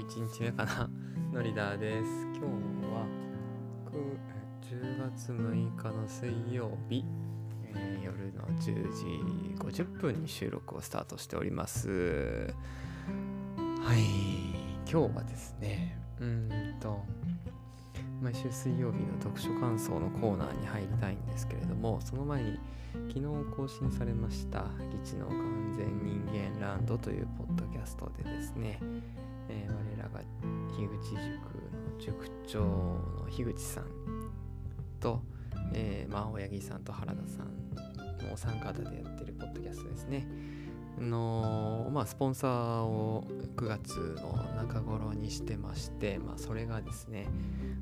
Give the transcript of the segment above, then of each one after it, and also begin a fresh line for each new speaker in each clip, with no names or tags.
11日目かな。のリーダーです。今日は10月6日の水曜日、えー、夜の10時50分に収録をスタートしております。はい。今日はですねうんと毎週水曜日の読書感想のコーナーに入りたいんですけれどもその前に昨日更新されました「基地の完全人間ランド」というポッドキャストでですね、えー、我らが樋口塾の塾長の樋口さんと、えー、まあ、青柳さんと原田さんのお三方でやってるポッドキャストですね。の、まあ、スポンサーを9月の中頃にしてまして、まあ、それがですね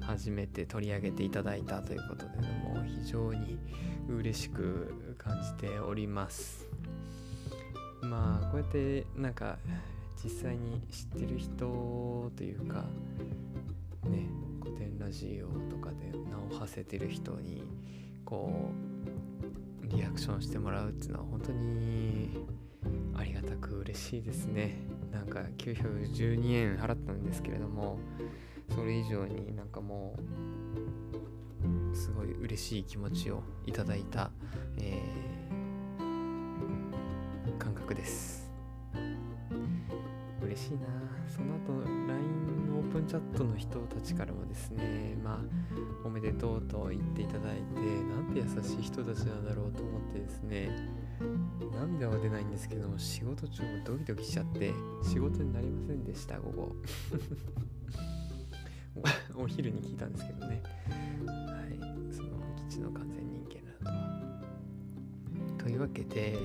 初めて取り上げていただいたということでもう非常に嬉しく感じております。まあこうやってなんか実際に知ってる人というかね古典ラジオとかで名を馳せてる人にこうリアクションしてもらうっていうのは本当にありがたく嬉しいですね。なんか912円払ったんですけれどもそれ以上になんかもうすごい嬉しい気持ちをいただいた、えー、感覚です。嬉しいな。その後 LINE のオープンチャットの人たちからもですねまあおめでとうと言っていただいてなんて優しい人たちなんだろうと思ってですね涙は出ないんですけども仕事中もドキドキしちゃって仕事になりませんでした午後。お昼に聞いたんですけどね。はい。その基地の完全人間などというわけで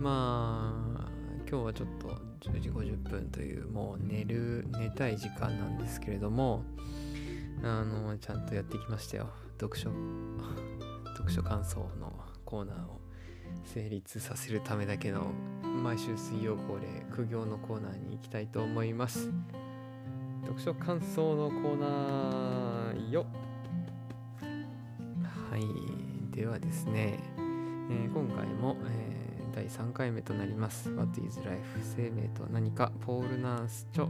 まあ今日はちょっと10時50分というもう寝る寝たい時間なんですけれどもあのちゃんとやってきましたよ。読書 読書感想のコーナーを成立させるためだけの毎週水曜恒例苦行のコーナーに行きたいと思います。読書感想のコーナーよ。はい。ではですね、えー、今回も、えー、3回目となります。What is Life? 生命とは何か。ポール・ナース著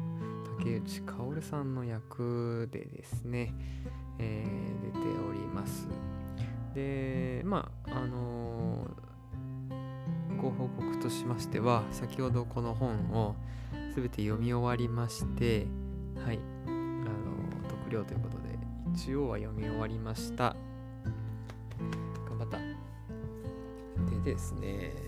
竹内薫さんの役でですね、えー、出ております。でまああのーご報告としましては先ほどこの本を全て読み終わりましてはい。あの特量ということで一応は読み終わりました。頑張った。でですね。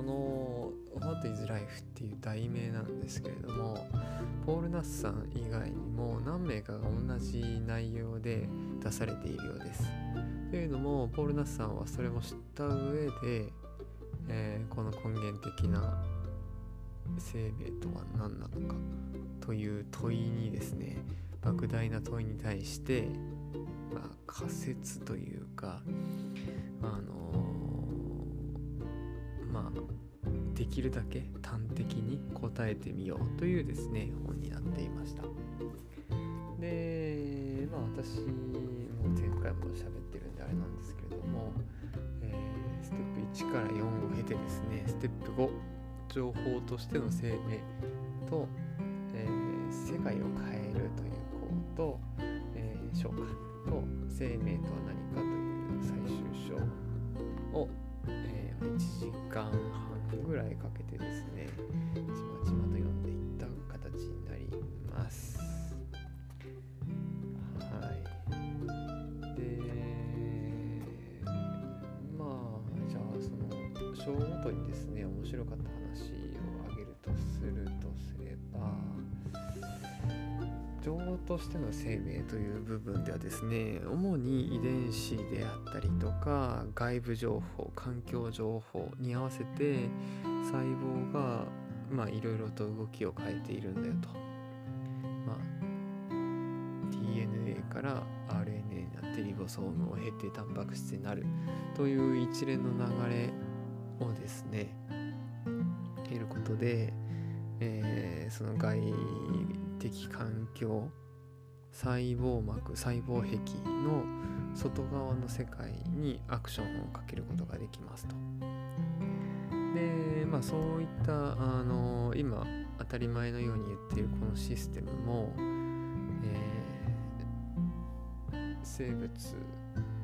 この「What is Life」っていう題名なんですけれどもポール・ナスさん以外にも何名かが同じ内容で出されているようです。というのもポール・ナスさんはそれも知った上で、えー、この根源的な生命とは何なのかという問いにですね莫大な問いに対して、まあ、仮説というかあのー、まあできるだけ端的に答えてみようというですね本になっていました。でまあ私も前回も喋ってるんであれなんですけれども、えー、ステップ1から4を経てですねステップ5情報としての生命と、えー、世界を変えるという項と、えー、昇華と生命とは何かという最終章を、えー、1時間半ぐらいかけてですねちまちまと読んでいった形になります。はい。でまあじゃあその章ごとにですね面白かったとしての生命という部分ではですね主に遺伝子であったりとか外部情報環境情報に合わせて細胞がまあいろいろと動きを変えているんだよと。まあ、DNA から RNA になってリボソームを経てタンパク質になるという一連の流れをですね得ることで、えー、その外的環境細胞膜細胞壁の外側の世界にアクションをかけることができますと。でまあそういったあの今当たり前のように言っているこのシステムも、えー、生物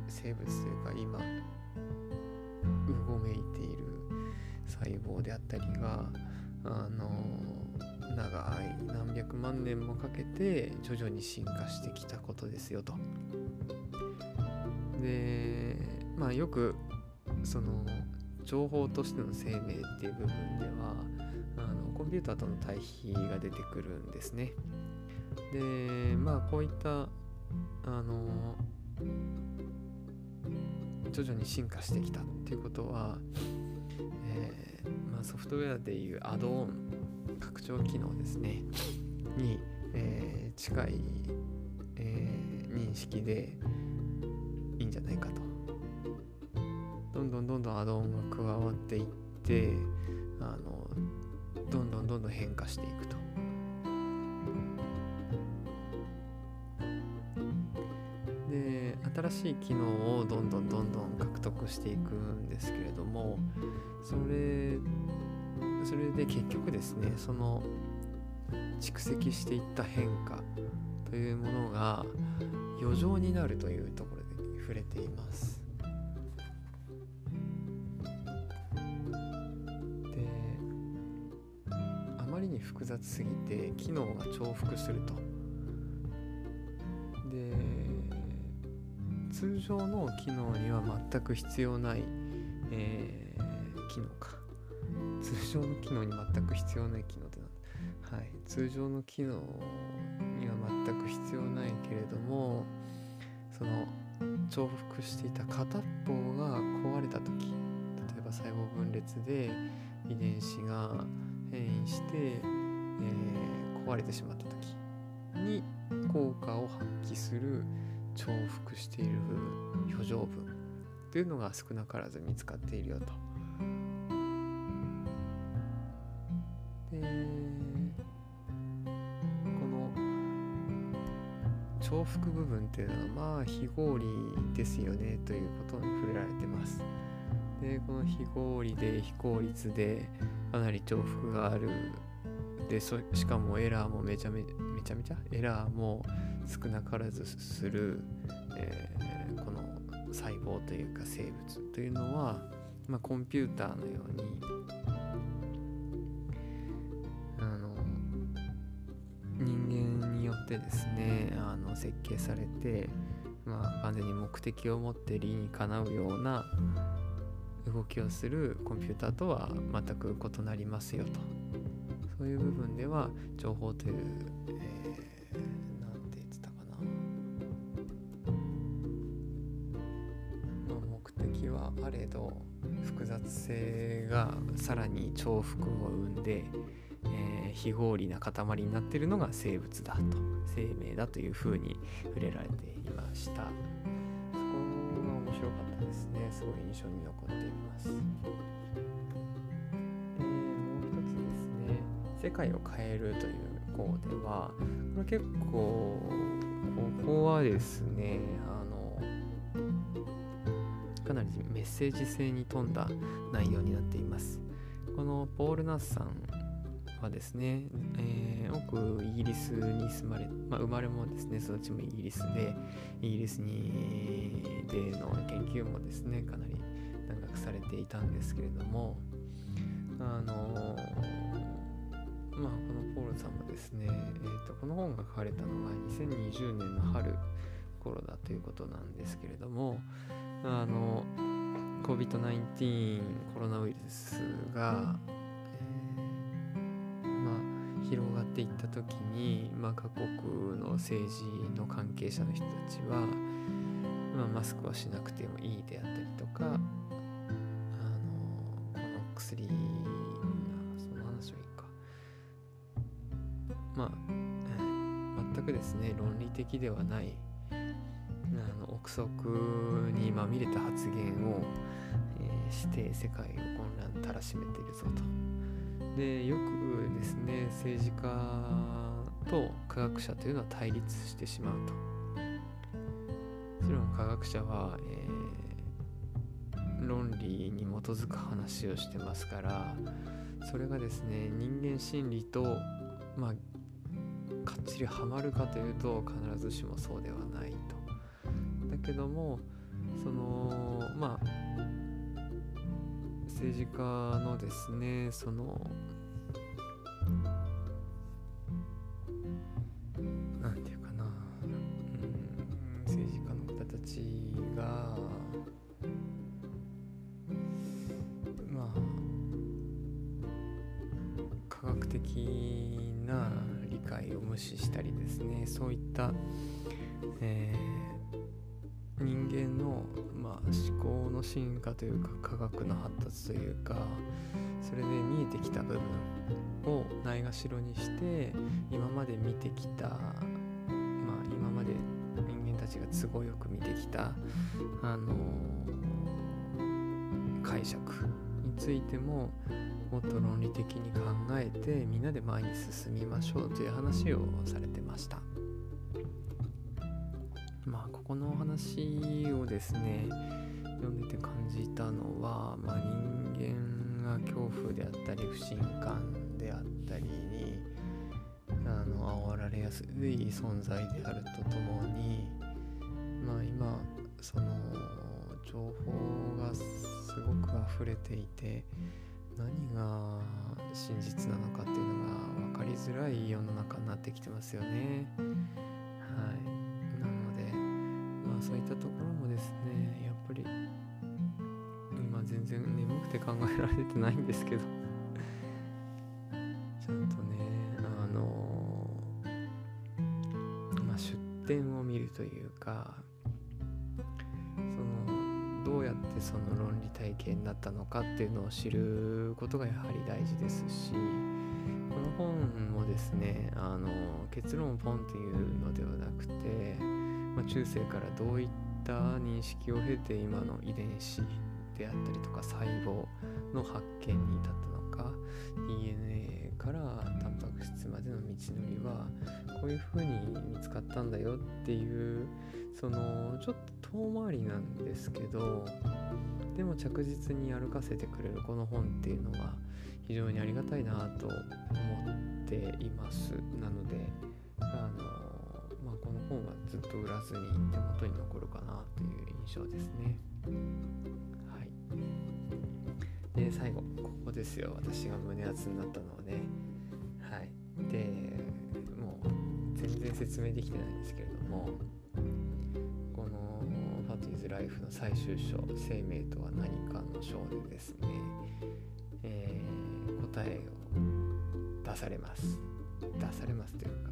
生物というか今うごめいている細胞であったりがあの長い何百万年もかけて徐々に進化してきたことですよと。でまあよくその情報としての生命っていう部分ではあのコンピューターとの対比が出てくるんですね。でまあこういったあの徐々に進化してきたっていうことは、えー、まあ、ソフトウェアでいうアドオン拡張機能ですねに、えー、近い、えー、認識でいいんじゃないかとどんどんどんどんアドオンが加わっていってあのどんどんどんどん変化していくと。で新しい機能をどんどんどんどん獲得していくんですけれどもそれそれで結局ですねその蓄積していった変化というものが余剰になるというところで触れています。であまりに複雑すぎて機能が重複するとで通常の機能には全く必要ない、常の機能に全く必要ない機能ってなんはい、通常の機能には全く必要ないけれどもその重複していた片方が壊れた時例えば細胞分裂で遺伝子が変異してえー、壊れてしまった時に効果を発揮する重複している余剰分というのが少なからず見つかっているよと。重複部分っていうのはまあ非合理ですよねということに触れられてます。でこの非合理で非効率でかなり重複がある。でしかもエラーもめちゃめめちゃめちゃ？エラーも少なからずする、えー、この細胞というか生物というのは、まあ、コンピューターのように間によってですねあの設計されて、まあ、完全に目的を持って理にかなうような動きをするコンピューターとは全く異なりますよと。そういう部分では情報という、えー、て言ってたかな、まあ、目的はあれど複雑性がさらに重複を生んで、非合理な塊になっているのが生物だと生命だというふうに触れられていました。そこが面白かったですね。すごい印象に残っています。もう一つですね。世界を変えるという方ではこれ結構ここはですねあのかなりメッセージ性に富んだ内容になっています。このポール・ナスさんはですね、えー、多くイギリスに住まれ、まあ、生まれもですね。育ちもイギリスでイギリスにでの研究もですねかなり長くされていたんですけれどもあのまあ、このポールさんもですね、えーと、この本が書かれたのが2020年の春頃だということなんですけれどもあの COVID-19 コロナウイルスが、っていった時に、まあ、各国の政治の関係者の人たちは、まあ、マスクはしなくてもいいであったりとかあのこの薬その話はいいかまあ、全くですね論理的ではないあの憶測にまみれた発言を、えー、して世界を混乱たらしめているぞと。でよくですね政治家と科学者というのは対立してしまうと。もちろん科学者は、えー、論理に基づく話をしてますからそれがですね人間心理とまあかっちりはまるかというと必ずしもそうではないと。だけどもそのまあ政治家のですねそのそういった、えー、人間の、まあ、思考の進化というか科学の発達というかそれで見えてきた部分をないがしろにして今まで見てきた、まあ、今まで人間たちが都合よく見てきた、あのー、解釈についてももっと論理的に考えてみんなで前に進みましょうという話をされてました。この話をですね読んでて感じたのは、まあ、人間が恐怖であったり不信感であったりにあの煽られやすい存在であるとともにまあ今その情報がすごく溢れていて何が真実なのかっていうのが分かりづらい世の中になってきてますよね。そういったところもですねやっぱり今全然眠くて考えられてないんですけど ちゃんとねあのまあ出典を見るというかそのどうやってその論理体系になったのかっていうのを知ることがやはり大事ですしこの本もですねあの結論をポンっていうのではなくて、まあ、中世からどういった認識を経て今の遺伝子であったりとか細胞の発見に至ったのか DNA からタンパク質までの道のりはこういうふうに見つかったんだよっていうそのちょっと遠回りなんですけどでも着実に歩かせてくれるこの本っていうのは非常にありがたいなと思っています。なのであの、まあ、この本はずっと売らずに手元に残るかなという印象ですね。はい。で最後ここですよ。私が胸熱になったのはね。はい。でもう全然説明できてないんですけれどもライフの最終章「生命とは何か」の章でですね、えー、答えを出されます。出されますというか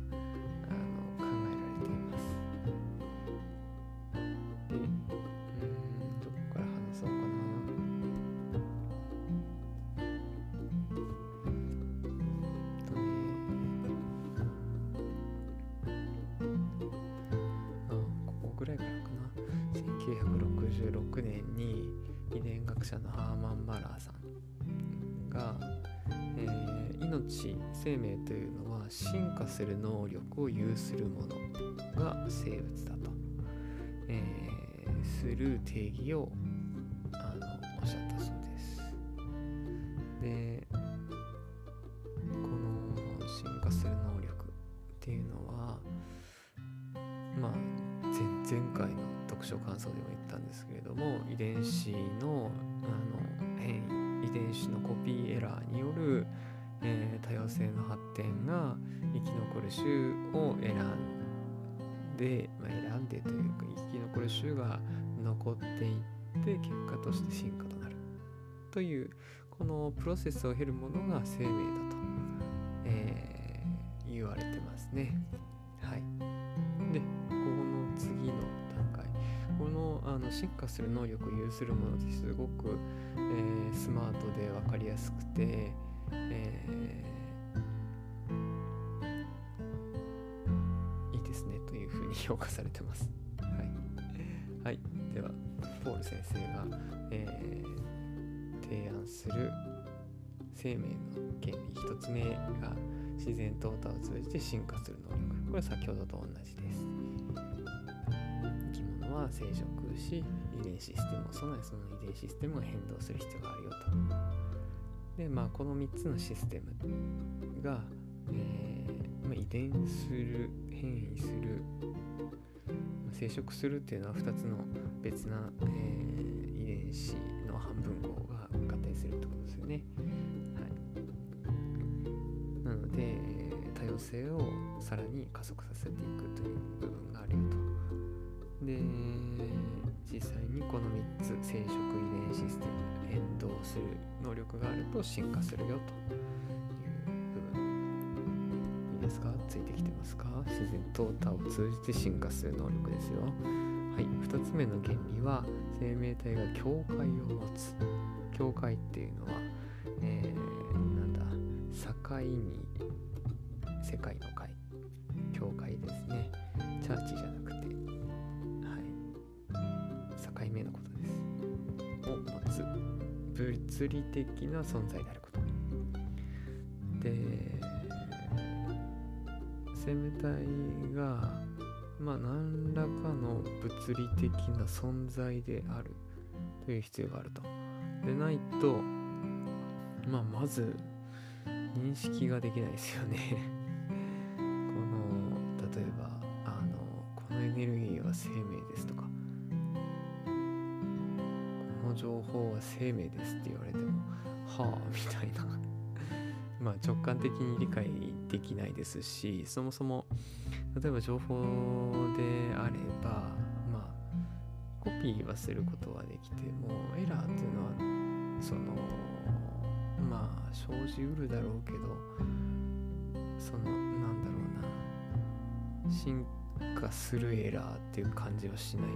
生命というのは進化する能力を有するものが生物だと、えー、する定義をあのおっしゃったそうです。でこの進化する能力っていうのはまあ前回の読書感想でも言ったんですけれども遺伝子のあの変異遺伝子のコピーエラーによる、えー、多様性の発展が生き残る種を選んで、まあ、選んでというか生き残る種が残っていって結果として進化となるというこのプロセスを経るものが生命だと、えー、言われてますね。はい。で、ここの次の段階このあの進化する能力を有するものですごく、えー、スマートで分かりやすくて、えー、いいですねというふうに評価されてます。はい、はい、ではポール先生が、えー、提案する生命の原理1つ目が自然淘汰を通じて進化する能力これは先ほどと同じです。生き物は生殖し遺伝システムを備えその遺伝システムが変動する必要があるよと。でまあこの3つのシステムが、えーま、遺伝する変異する、ま、生殖するっていうのは2つの別な、えー、遺伝子の半分号が合体するってことですよね。はい、なので多様性をさらに加速させていくという部分があるよと。で実際にこの3つ生殖遺伝システムに変動する能力があると進化するよという部分いいですかついてきてますか？自然淘汰を通じて進化する能力ですよ。はい。2つ目の原理は生命体が境界を持つ。境界っていうのは、えー、なんだ？境に世界の物理的な存在であること。で生命体がまあ何らかの物理的な存在であるという必要があると。でないとまあまず認識ができないですよね。は生命ですって言われてもはあみたいな。まあ直感的に理解できないですしそもそも例えば情報であればまあコピーはすることはできてもエラーっていうのはそのまあ生じうるだろうけどそのなんだろうな進化するエラーっていう感じはしないな。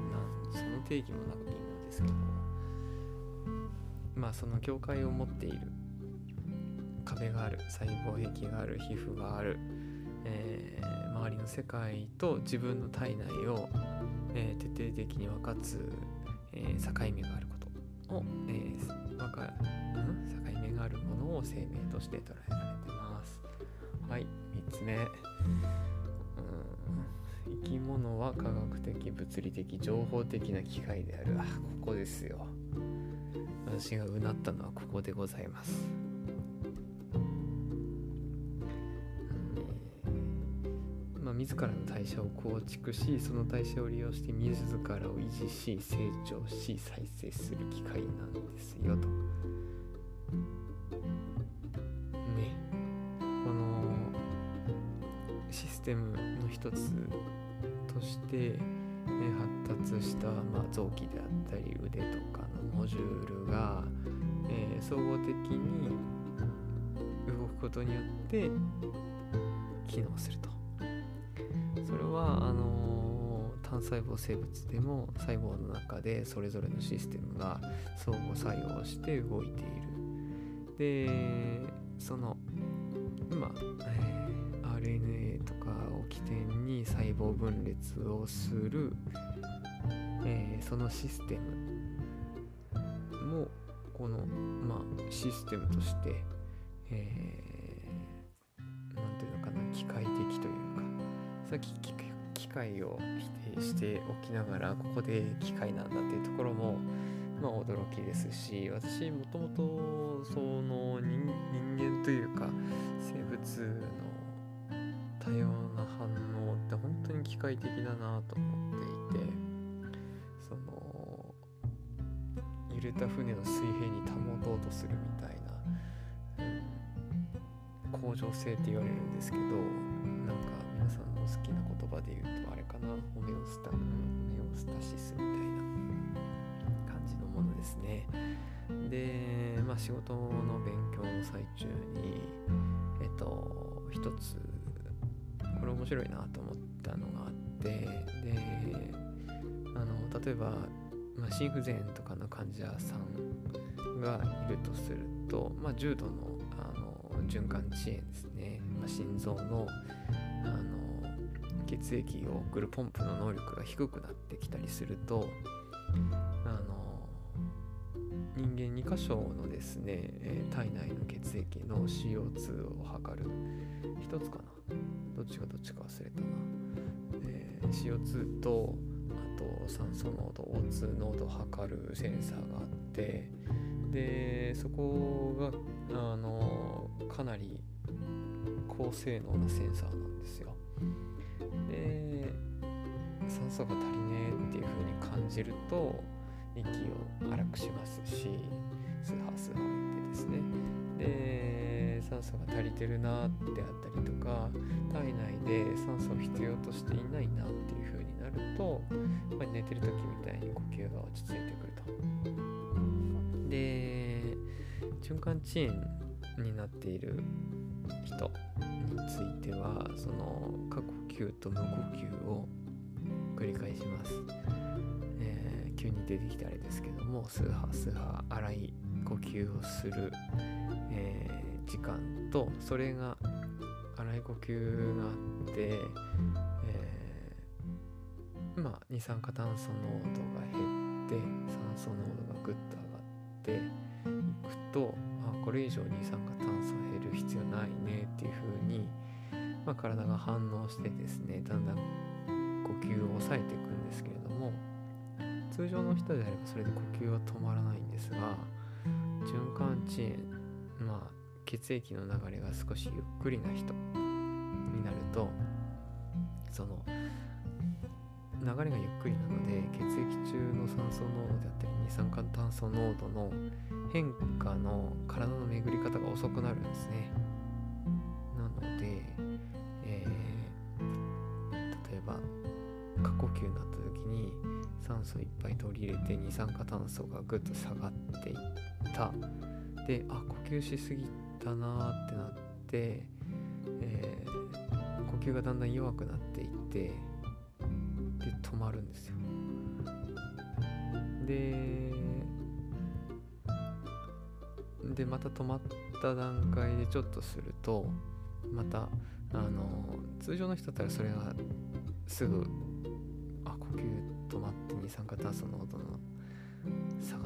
その定義もなんか微妙ですけど。まあその境界を持っている。壁がある細胞壁がある皮膚がある、えー、周りの世界と自分の体内を、えー、徹底的に分かつ、えー、境目があることを、えー、分かる、境目があるものを生命として捉えられてます。はい3つ目。生き物は科学的物理的情報的な機械である。あここですよ。私がうなったのはここでございます。まあ自らの代謝を構築しその代謝を利用して自らを維持し成長し再生する機会なんですよと。ね。このシステムの一つとして、ね、発達した、まあ、臓器であったり腕とかモジュールが、えー、総合的に動くことによって機能すると。それはあの単細胞生物でも細胞の中でそれぞれのシステムが相互作用して動いているでその今、えー、RNA とかを起点に細胞分裂をする、えー、そのシステムもこの、まあ、システムとして、えー、ていうのかな機械的というかさっき機械を否定しておきながらここで機械なんだっていうところもまあ驚きですし私もともとその人間というか生物の多様な反応って本当に機械的だなと思っていて揺れた船を水平に保とうとするみたいな、うん、向上性って言われるんですけどなんか皆さんの好きな言葉で言うとあれかなホメオスタホメオスタシスみたいな感じのものですね。でまあ仕事の勉強の最中にえっと一つこれ面白いなと思ったのがあってであの例えば、まあ、心不全とかの患者さんがいるとすると、まあ、重度のあの循環遅延ですね、まあ、心臓のあの血液を送るポンプの能力が低くなってきたりするとあの人間2箇所のですね、えー、体内の血液の CO2 を測る。1つかな。どっちがどっちか忘れたな、えー、CO2 とあと酸素濃度 O2 濃度を測るセンサーがあってでそこがあのかなり高性能なセンサーなんですよ。で酸素が足りねえっていう風に感じると息を荒くしますし酸素が足りてるなってあったりとか体内で酸素を必要としていないなっていう風になると、まあ、寝てる時みたいに呼吸が落ち着いてくると。で循環遅延になっている人についてはその過呼吸と無呼吸を繰り返します、急に出てきたあれですけどもスーハースーハー荒い呼吸をする、え、時間とそれが荒い呼吸があって、えー、まあ二酸化炭素濃度が減って酸素濃度がぐっと上がっていくとあこれ以上二酸化炭素減る必要ないねっていうふうに、まあ、体が反応してですねだんだん呼吸を抑えていくんですけれども通常の人であればそれで呼吸は止まらないんですが循環遅延まあ血液の流れが少しゆっくりな人になるとその流れがゆっくりなので血液中の酸素濃度であったり二酸化炭素濃度の変化の体の巡り方が遅くなるんですね。なので、えー、例えば過呼吸になった時に酸素いっぱい取り入れて二酸化炭素がぐっと下がっていったであ呼吸しすぎたなってなって、えー、呼吸がだんだん弱くなっていってで止まるんですよ。ででまた止まった段階でちょっとするとまたあの通常の人だったらそれがすぐあ呼吸止まって二酸化炭素濃度の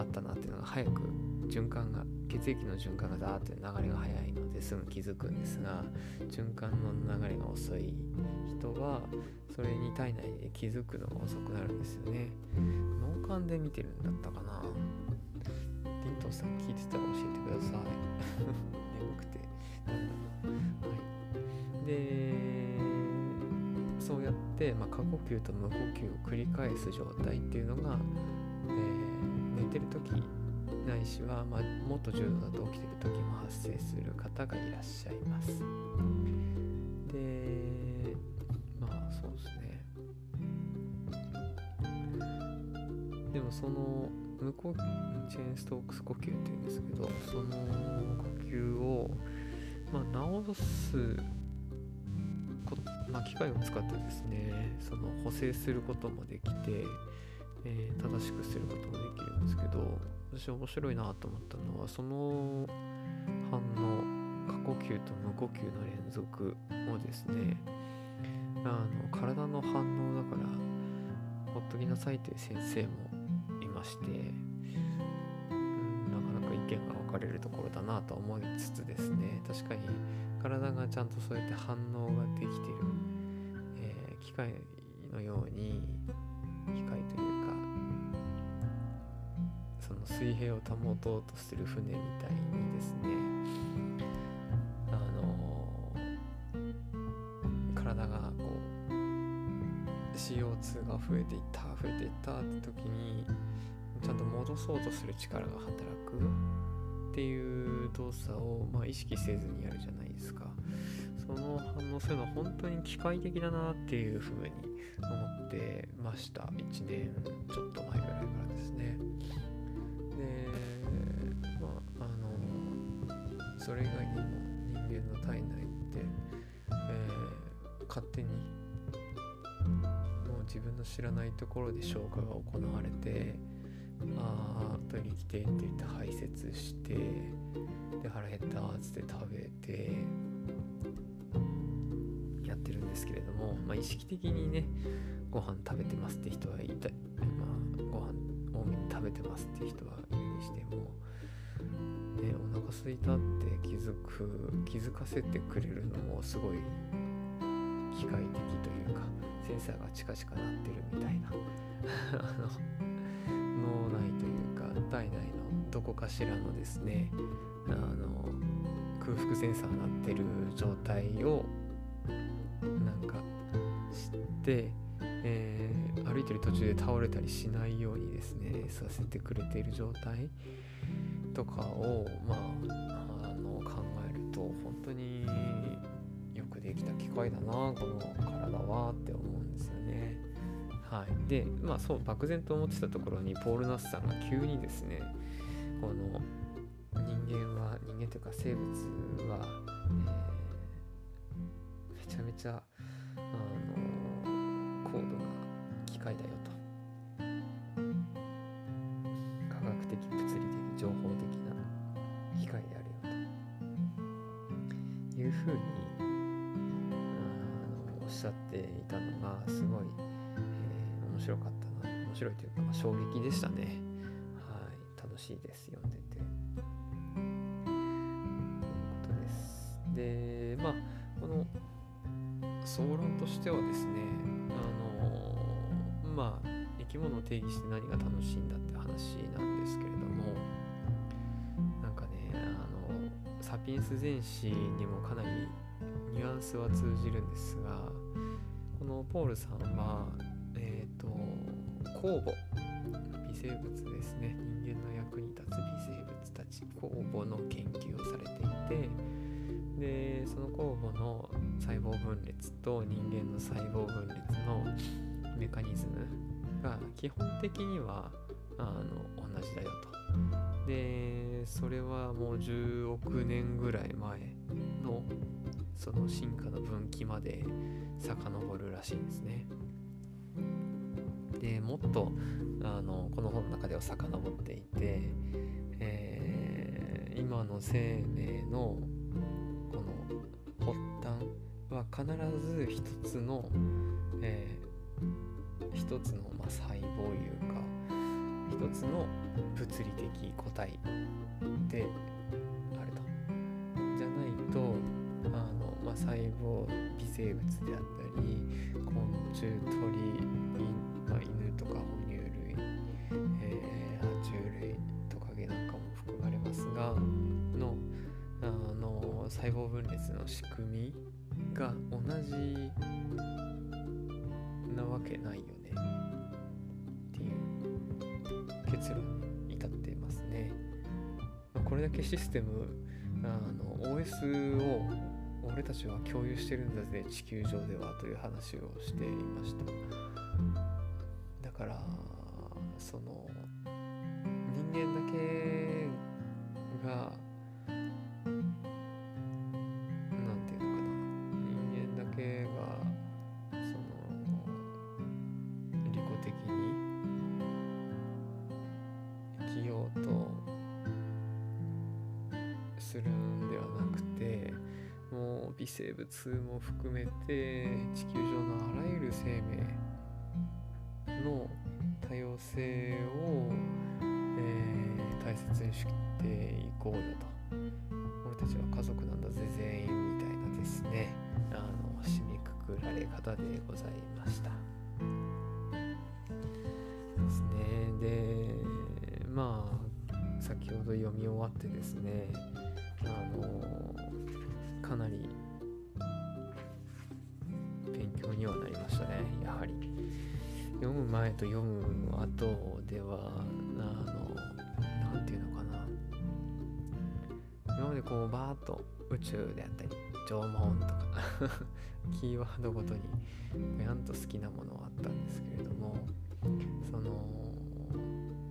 下がったなっていうのが早く循環が血液の循環がザーって流れが早いのですぐ気づくんですが循環の流れが遅い人はそれに体内で気づくのが遅くなるんですよね。脳幹で見てるんだったかな？リントさん聞いてたら教えてください。眠くて。なんだろう。はい。でそうやって、まあ、過呼吸と無呼吸を繰り返す状態っていうのが、えー、寝てる時ないしは、まあ、もっと重度だと起きてる時も発生する方がいらっしゃいます。でまあそうですね。でもその無呼チェーンストークス呼吸っていうんですけどその呼吸を、まあ、治すまあ、機械を使ってですねその補正することもできて、えー、正しくすることもできるんですけど私面白いなと思ったのはその反応過呼吸と無呼吸の連続をですねあの体の反応だからほっときなさいという先生もいまして、うん、なかなか意見が分かれるところだなと思いつつですね確かに体がちゃんとそうやって反応ができてる、えー、機械のように水平を保とうとする船みたいにですね。あのー、体がこう CO2 が増えていった増えていったって時にちゃんと戻そうとする力が働くっていう動作を、まあ、意識せずにやるじゃないですか。その反応するのは本当に機械的だなっていうふうに思ってました。1年ちょっと前ぐらいからですね。でまああのそれ以外にも人間の体内って、えー、勝手にもう自分の知らないところで消化が行われてああトイレ来てって言って排泄してで腹減ったっつって食べてやってるんですけれども、まあ、意識的にねご飯食べてますって人はいたべてますって人はいるにしても、ね、お腹すいたって気づく気づかせてくれるのもすごい機械的というかセンサーがチカチカ鳴ってるみたいな あの脳内というか体内のどこかしらのですねあの空腹センサー鳴ってる状態をなんか知って、え、歩いてる途中で倒れたりしないようにですねさせてくれている状態とかをまああの考えると本当によくできた機械だなこの体はって思うんですよね。はい、でまあそう漠然と思ってたところにポール・ナスさんが急にですねこの人間は人間というか生物は、えー、めちゃめちゃしいです読んでて。ということです。でまあこの総論としてはですねあのまあ生き物を定義して何が楽しいんだって話なんですけれどもなんかねあのサピエンス全史にもかなりニュアンスは通じるんですがこのポールさんはえっ、ー、と酵母微生物ですね人間の役に立つ微生物たち酵母の研究をされていてでその酵母の細胞分裂と人間の細胞分裂のメカニズムが基本的にはあの同じだよと。でそれはもう10億年ぐらい前のその進化の分岐まで遡るらしいんですね。でもっとあのこの本の中では遡っていて、えー、今の生命のこの発端は必ず一つの、えー、一つの、まあ、細胞いうか一つの物理的個体であると。じゃないとあの、まあ、細胞微生物であったり昆虫鳥、細胞分裂の仕組みが同じなわけないよねっていう結論に至っていますね。これだけシステムあの OS を俺たちは共有してるんだぜ地球上ではという話をしていましただからその人間だけがも含めて地球上のあらゆる生命の多様性を、えー、大切にしていこうよと。俺たちは家族なんだぜ全員みたいなですね。あの締めくくられ方でございました。ですね。でまあ先ほど読み終わってですね。あのかなりにはなりましたねやはり。読む前と読む後ではあの何て言うのかな。今までこうバーッと宇宙であったり縄文とか キーワードごとにやんと好きなものはあったんですけれどもその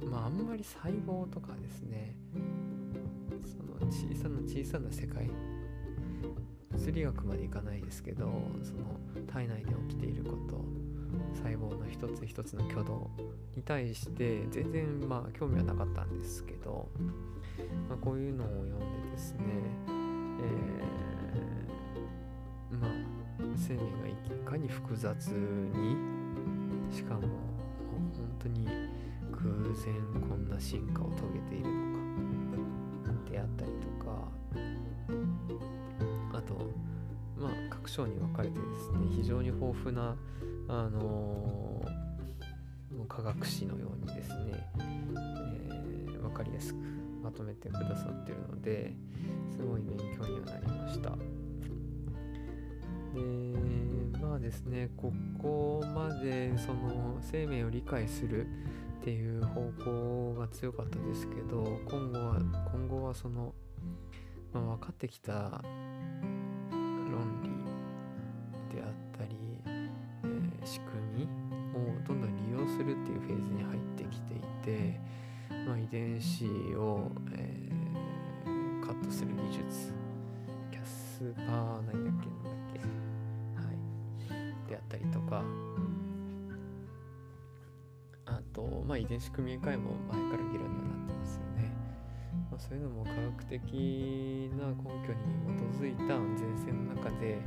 まああんまり細胞とかですねその小さな小さな世界物理学までいかないですけどその体内で起きていること細胞の一つ一つの挙動に対して全然まあ興味はなかったんですけど、まあ、こういうのを読んでですね、えー、まあ生命がいかに複雑にしかももう本当に偶然こんな進化を遂げているのかであったりとか章に分かれてですね非常に豊富なあのー、科学史のようにですね、えー、分かりやすくまとめてくださってるのですごい勉強にはなりました。でまあですねここまでその生命を理解するっていう方向が強かったですけど今後は今後はその、まあ、分かってきた論理するっていうフェーズに入ってきていて、まあ、遺伝子を、えー、カットする技術キャスパー何だっけなんだっけはいであったりとかあと、まあ、遺伝子組み換えも前から議論にはなってますよね。まあ、そういうのも科学的な根拠に基づいた安全性の中で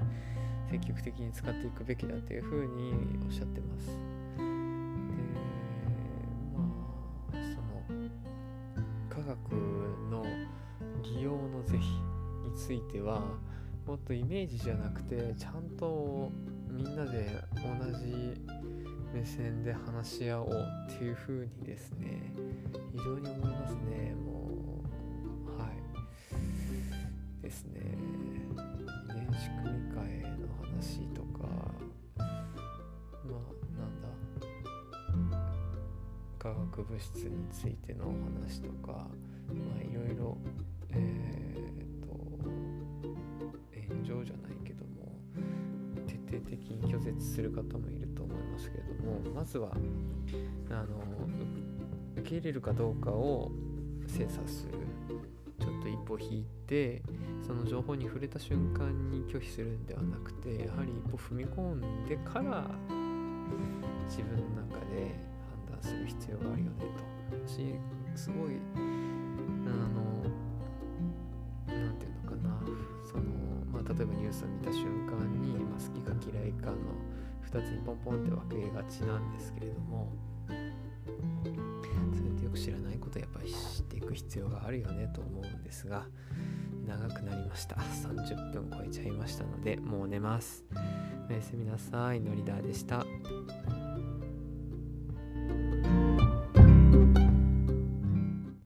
積極的に使っていくべきだというふうにおっしゃってます。てはもっとイメージじゃなくてちゃんとみんなで同じ目線で話し合おうっていう風にですね非常に思いますね。もうはい。ですね。遺伝子組み換えの話とかまあなんだ。化学物質についてのお話とかまあいろいろえー、炎上じゃないけども徹底的に拒絶する方もいると思いますけれどもまずはあの受け入れるかどうかを精査する。ちょっと一歩引いてその情報に触れた瞬間に拒否するんではなくてやはり一歩踏み込んでから自分の中で判断する必要があるよねと。すごいあのスを見た瞬間に、まあ、好きか嫌いかの2つにポンポンって分けがちなんですけれどもそれってよく知らないことやっぱり知っていく必要があるよねと思うんですが長くなりました。30分超えちゃいましたのでもう寝ます。おやすみなさい。のりだーでした。